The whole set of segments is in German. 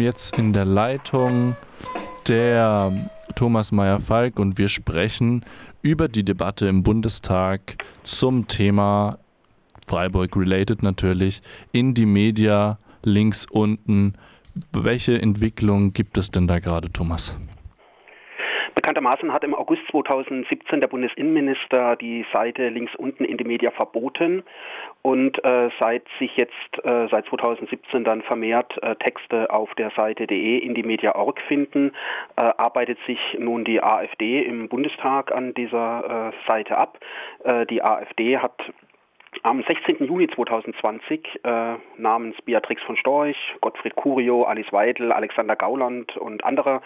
Jetzt in der Leitung der Thomas Meyer-Falk und wir sprechen über die Debatte im Bundestag zum Thema Freiburg related natürlich in die Media links unten. Welche Entwicklung gibt es denn da gerade, Thomas? Bekanntermaßen hat im August 2017 der Bundesinnenminister die Seite links unten in die Media verboten und äh, seit sich jetzt äh, seit 2017 dann vermehrt äh, Texte auf der Seite de in die Media.org finden, äh, arbeitet sich nun die AfD im Bundestag an dieser äh, Seite ab. Äh, die AfD hat am 16. Juni 2020 äh, namens Beatrix von Storch, Gottfried Curio, Alice Weidel, Alexander Gauland und andere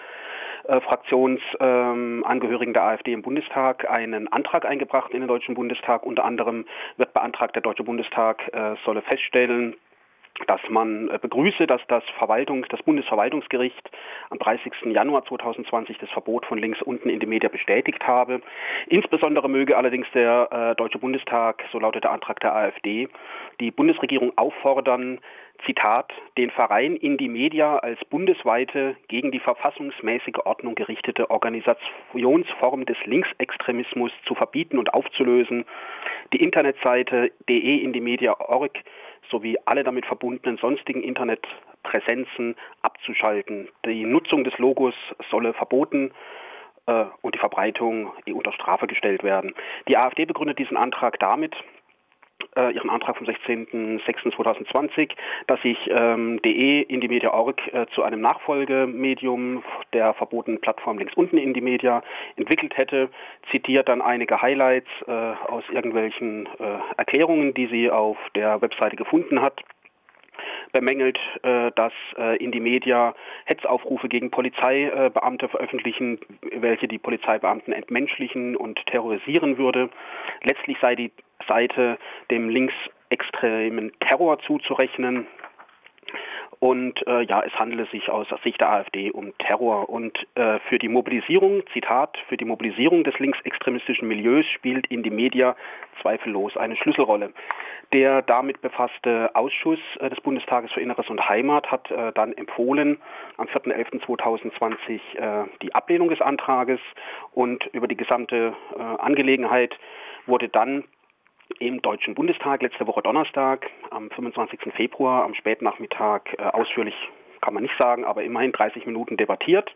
äh, Fraktionsangehörigen ähm, der AfD im Bundestag einen Antrag eingebracht in den Deutschen Bundestag. Unter anderem wird beantragt, der Deutsche Bundestag äh, solle feststellen, dass man äh, begrüße, dass das Verwaltung, das Bundesverwaltungsgericht am 30. Januar 2020 das Verbot von links unten in die Media bestätigt habe. Insbesondere möge allerdings der äh, Deutsche Bundestag, so lautet der Antrag der AfD, die Bundesregierung auffordern, Zitat, den Verein in die Media als bundesweite gegen die verfassungsmäßige Ordnung gerichtete Organisationsform des Linksextremismus zu verbieten und aufzulösen, die Internetseite de in die Media.org sowie alle damit verbundenen sonstigen Internetpräsenzen abzuschalten. Die Nutzung des Logos solle verboten äh, und die Verbreitung unter Strafe gestellt werden. Die AfD begründet diesen Antrag damit, äh, ihren Antrag vom 16.06.2020, dass sich ähm, DE in die Media.org äh, zu einem Nachfolgemedium der verbotenen Plattform links unten in die Media entwickelt hätte, zitiert dann einige Highlights äh, aus irgendwelchen äh, Erklärungen, die sie auf der Webseite gefunden hat bemängelt, äh, dass äh, in die Media Hetzaufrufe gegen Polizeibeamte veröffentlichen, welche die Polizeibeamten entmenschlichen und terrorisieren würde. Letztlich sei die Seite dem linksextremen Terror zuzurechnen. Und äh, ja, es handele sich aus Sicht der AfD um Terror. Und äh, für die Mobilisierung, Zitat, für die Mobilisierung des linksextremistischen Milieus spielt in die Media zweifellos eine Schlüsselrolle. Der damit befasste Ausschuss äh, des Bundestages für Inneres und Heimat hat äh, dann empfohlen, am 4.11.2020 äh, die Ablehnung des Antrages und über die gesamte äh, Angelegenheit wurde dann im Deutschen Bundestag letzte Woche Donnerstag, am 25. Februar, am Spätnachmittag äh, ausführlich, kann man nicht sagen, aber immerhin 30 Minuten debattiert.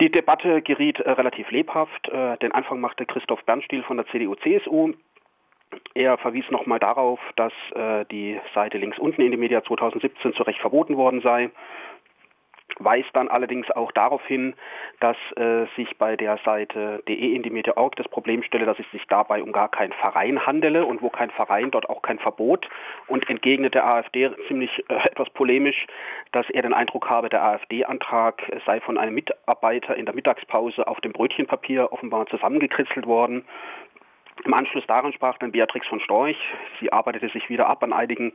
Die Debatte geriet äh, relativ lebhaft. Äh, den Anfang machte Christoph Bernstiel von der CDU-CSU. Er verwies nochmal darauf, dass die Seite links unten in die Media 2017 zu Recht verboten worden sei weist dann allerdings auch darauf hin, dass äh, sich bei der Seite de in die Media.org das Problem stelle, dass es sich dabei um gar keinen Verein handele und wo kein Verein, dort auch kein Verbot. Und entgegnet der AfD ziemlich äh, etwas polemisch, dass er den Eindruck habe, der AfD-Antrag sei von einem Mitarbeiter in der Mittagspause auf dem Brötchenpapier offenbar zusammengekritzelt worden im Anschluss daran sprach dann Beatrix von Storch. Sie arbeitete sich wieder ab an einigen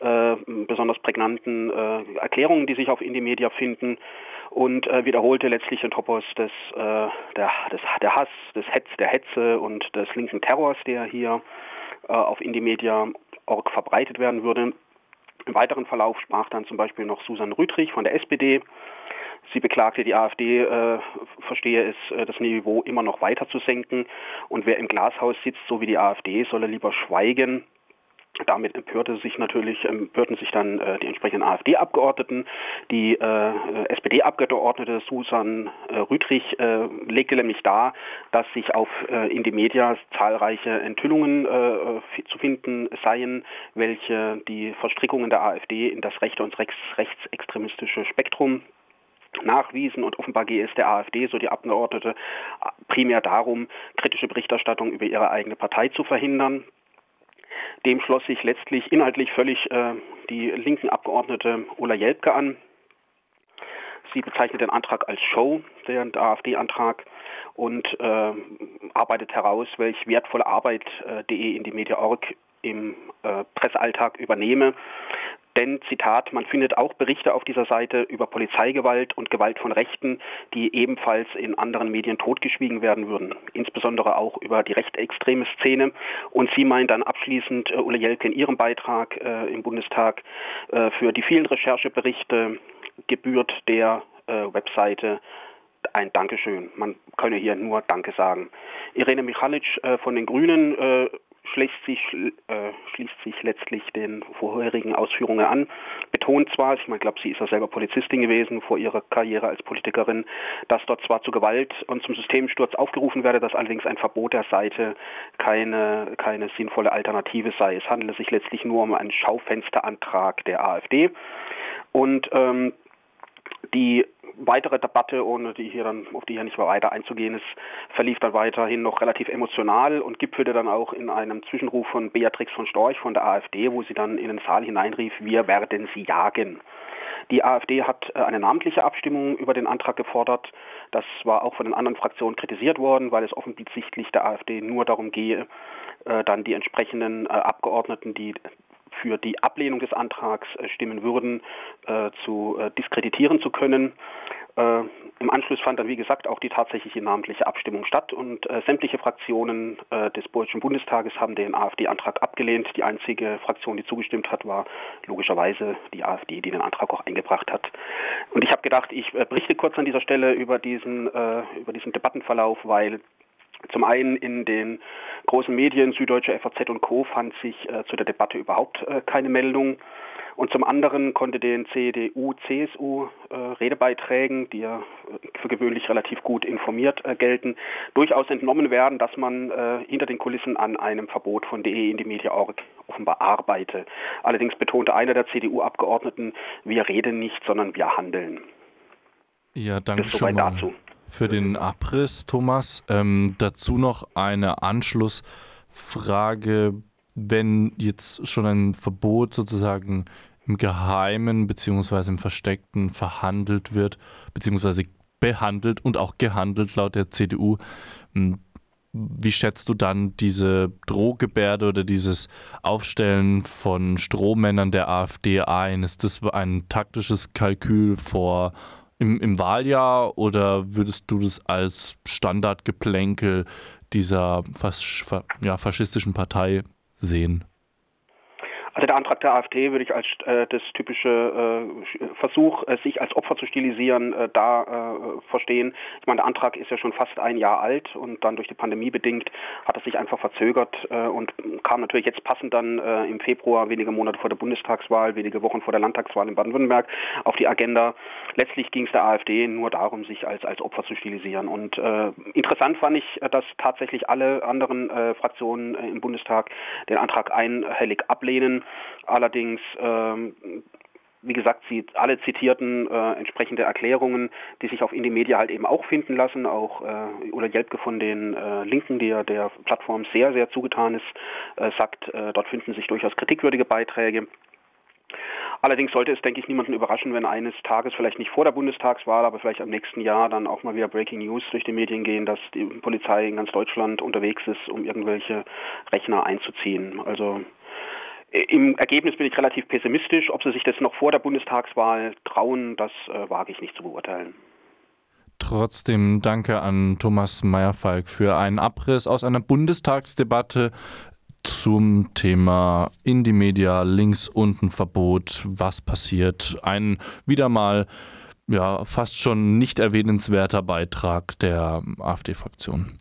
äh, besonders prägnanten äh, Erklärungen, die sich auf Indie Media finden und äh, wiederholte letztlich den Topos des, äh, der, des, der Hass, des Hetz, der Hetze und des linken Terrors, der hier äh, auf Indie Media Org verbreitet werden würde. Im weiteren Verlauf sprach dann zum Beispiel noch Susan Rüdrich von der SPD Sie beklagte, die AfD äh, verstehe es, äh, das Niveau immer noch weiter zu senken. Und wer im Glashaus sitzt, so wie die AfD, solle lieber schweigen. Damit empörte sich natürlich, empörten sich dann äh, die entsprechenden AfD-Abgeordneten. Die äh, SPD-Abgeordnete Susan äh, Rüdrich äh, legte nämlich dar, dass sich auf äh, in die Media zahlreiche Enthüllungen zu finden seien, welche die Verstrickungen der AfD in das rechte und rechts, rechtsextremistische Spektrum nachwiesen und offenbar gehe es der AfD, so die Abgeordnete, primär darum, kritische Berichterstattung über ihre eigene Partei zu verhindern. Dem schloss sich letztlich inhaltlich völlig äh, die linken Abgeordnete Ulla Jelpke an. Sie bezeichnet den Antrag als Show, den AfD-Antrag, und äh, arbeitet heraus, welch wertvolle Arbeit äh, DE in die Media.org im äh, Pressealltag übernehme. Denn, Zitat, man findet auch Berichte auf dieser Seite über Polizeigewalt und Gewalt von Rechten, die ebenfalls in anderen Medien totgeschwiegen werden würden. Insbesondere auch über die rechtsextreme Szene. Und sie meint dann abschließend, äh, Ulle Jelke in ihrem Beitrag äh, im Bundestag, äh, für die vielen Rechercheberichte gebührt der äh, Webseite ein Dankeschön. Man könne hier nur Danke sagen. Irene Michalic äh, von den Grünen äh, schließt sich, äh, schließt sich letztlich den vorherigen Ausführungen an, betont zwar, ich meine, glaube, sie ist ja selber Polizistin gewesen vor ihrer Karriere als Politikerin, dass dort zwar zu Gewalt und zum Systemsturz aufgerufen werde, dass allerdings ein Verbot der Seite keine, keine sinnvolle Alternative sei. Es handele sich letztlich nur um einen Schaufensterantrag der AfD. Und ähm, die weitere Debatte, ohne die hier dann, auf die hier nicht mehr weiter einzugehen ist, verlief dann weiterhin noch relativ emotional und gipfelte dann auch in einem Zwischenruf von Beatrix von Storch von der AfD, wo sie dann in den Saal hineinrief, wir werden sie jagen. Die AfD hat äh, eine namentliche Abstimmung über den Antrag gefordert. Das war auch von den anderen Fraktionen kritisiert worden, weil es offensichtlich der AfD nur darum gehe, äh, dann die entsprechenden äh, Abgeordneten, die für die Ablehnung des Antrags äh, stimmen würden, äh, zu äh, diskreditieren zu können. Im Anschluss fand dann, wie gesagt, auch die tatsächliche namentliche Abstimmung statt und sämtliche Fraktionen des Deutschen Bundestages haben den AfD-Antrag abgelehnt. Die einzige Fraktion, die zugestimmt hat, war logischerweise die AfD, die den Antrag auch eingebracht hat. Und ich habe gedacht, ich berichte kurz an dieser Stelle über diesen, über diesen Debattenverlauf, weil zum einen in den großen Medien, Süddeutsche FAZ und Co. fand sich äh, zu der Debatte überhaupt äh, keine Meldung. Und zum anderen konnte den CDU, CSU äh, Redebeiträgen, die ja äh, für gewöhnlich relativ gut informiert äh, gelten, durchaus entnommen werden, dass man hinter den Kulissen an einem Verbot von DE in die Media.org offenbar arbeite. Allerdings betonte einer der CDU-Abgeordneten, wir reden nicht, sondern wir handeln. Ja, danke schon mal. dazu für den Abriss, Thomas. Ähm, dazu noch eine Anschlussfrage. Wenn jetzt schon ein Verbot sozusagen im Geheimen bzw. im Versteckten verhandelt wird, beziehungsweise behandelt und auch gehandelt laut der CDU, hm, wie schätzt du dann diese Drohgebärde oder dieses Aufstellen von Strohmännern der AfD ein? Ist das ein taktisches Kalkül vor im, im Wahljahr oder würdest du das als Standardgeplänkel dieser fas ja, faschistischen Partei sehen? Also der Antrag der AfD würde ich als äh, das typische äh, Versuch, äh, sich als Opfer zu stilisieren, äh, da äh, verstehen. Ich meine, der Antrag ist ja schon fast ein Jahr alt und dann durch die Pandemie bedingt hat er sich einfach verzögert äh, und kam natürlich jetzt passend dann im Februar, wenige Monate vor der Bundestagswahl, wenige Wochen vor der Landtagswahl in Baden-Württemberg auf die Agenda. Letztlich ging es der AfD nur darum, sich als, als Opfer zu stilisieren. Und interessant fand ich, dass tatsächlich alle anderen Fraktionen im Bundestag den Antrag einhellig ablehnen. Allerdings ähm, wie gesagt, sie alle zitierten äh, entsprechende Erklärungen, die sich auf Indie Media halt eben auch finden lassen. Auch äh, Ulla Jelpke von den äh, Linken, die ja der Plattform sehr, sehr zugetan ist, äh, sagt, äh, dort finden sich durchaus kritikwürdige Beiträge. Allerdings sollte es, denke ich, niemanden überraschen, wenn eines Tages, vielleicht nicht vor der Bundestagswahl, aber vielleicht am nächsten Jahr dann auch mal wieder Breaking News durch die Medien gehen, dass die Polizei in ganz Deutschland unterwegs ist, um irgendwelche Rechner einzuziehen. Also im Ergebnis bin ich relativ pessimistisch. Ob sie sich das noch vor der Bundestagswahl trauen, das äh, wage ich nicht zu beurteilen. Trotzdem danke an Thomas Meyerfalk für einen Abriss aus einer Bundestagsdebatte zum Thema Indie Media links unten Verbot. Was passiert? Ein wieder mal ja fast schon nicht erwähnenswerter Beitrag der AfD-Fraktion.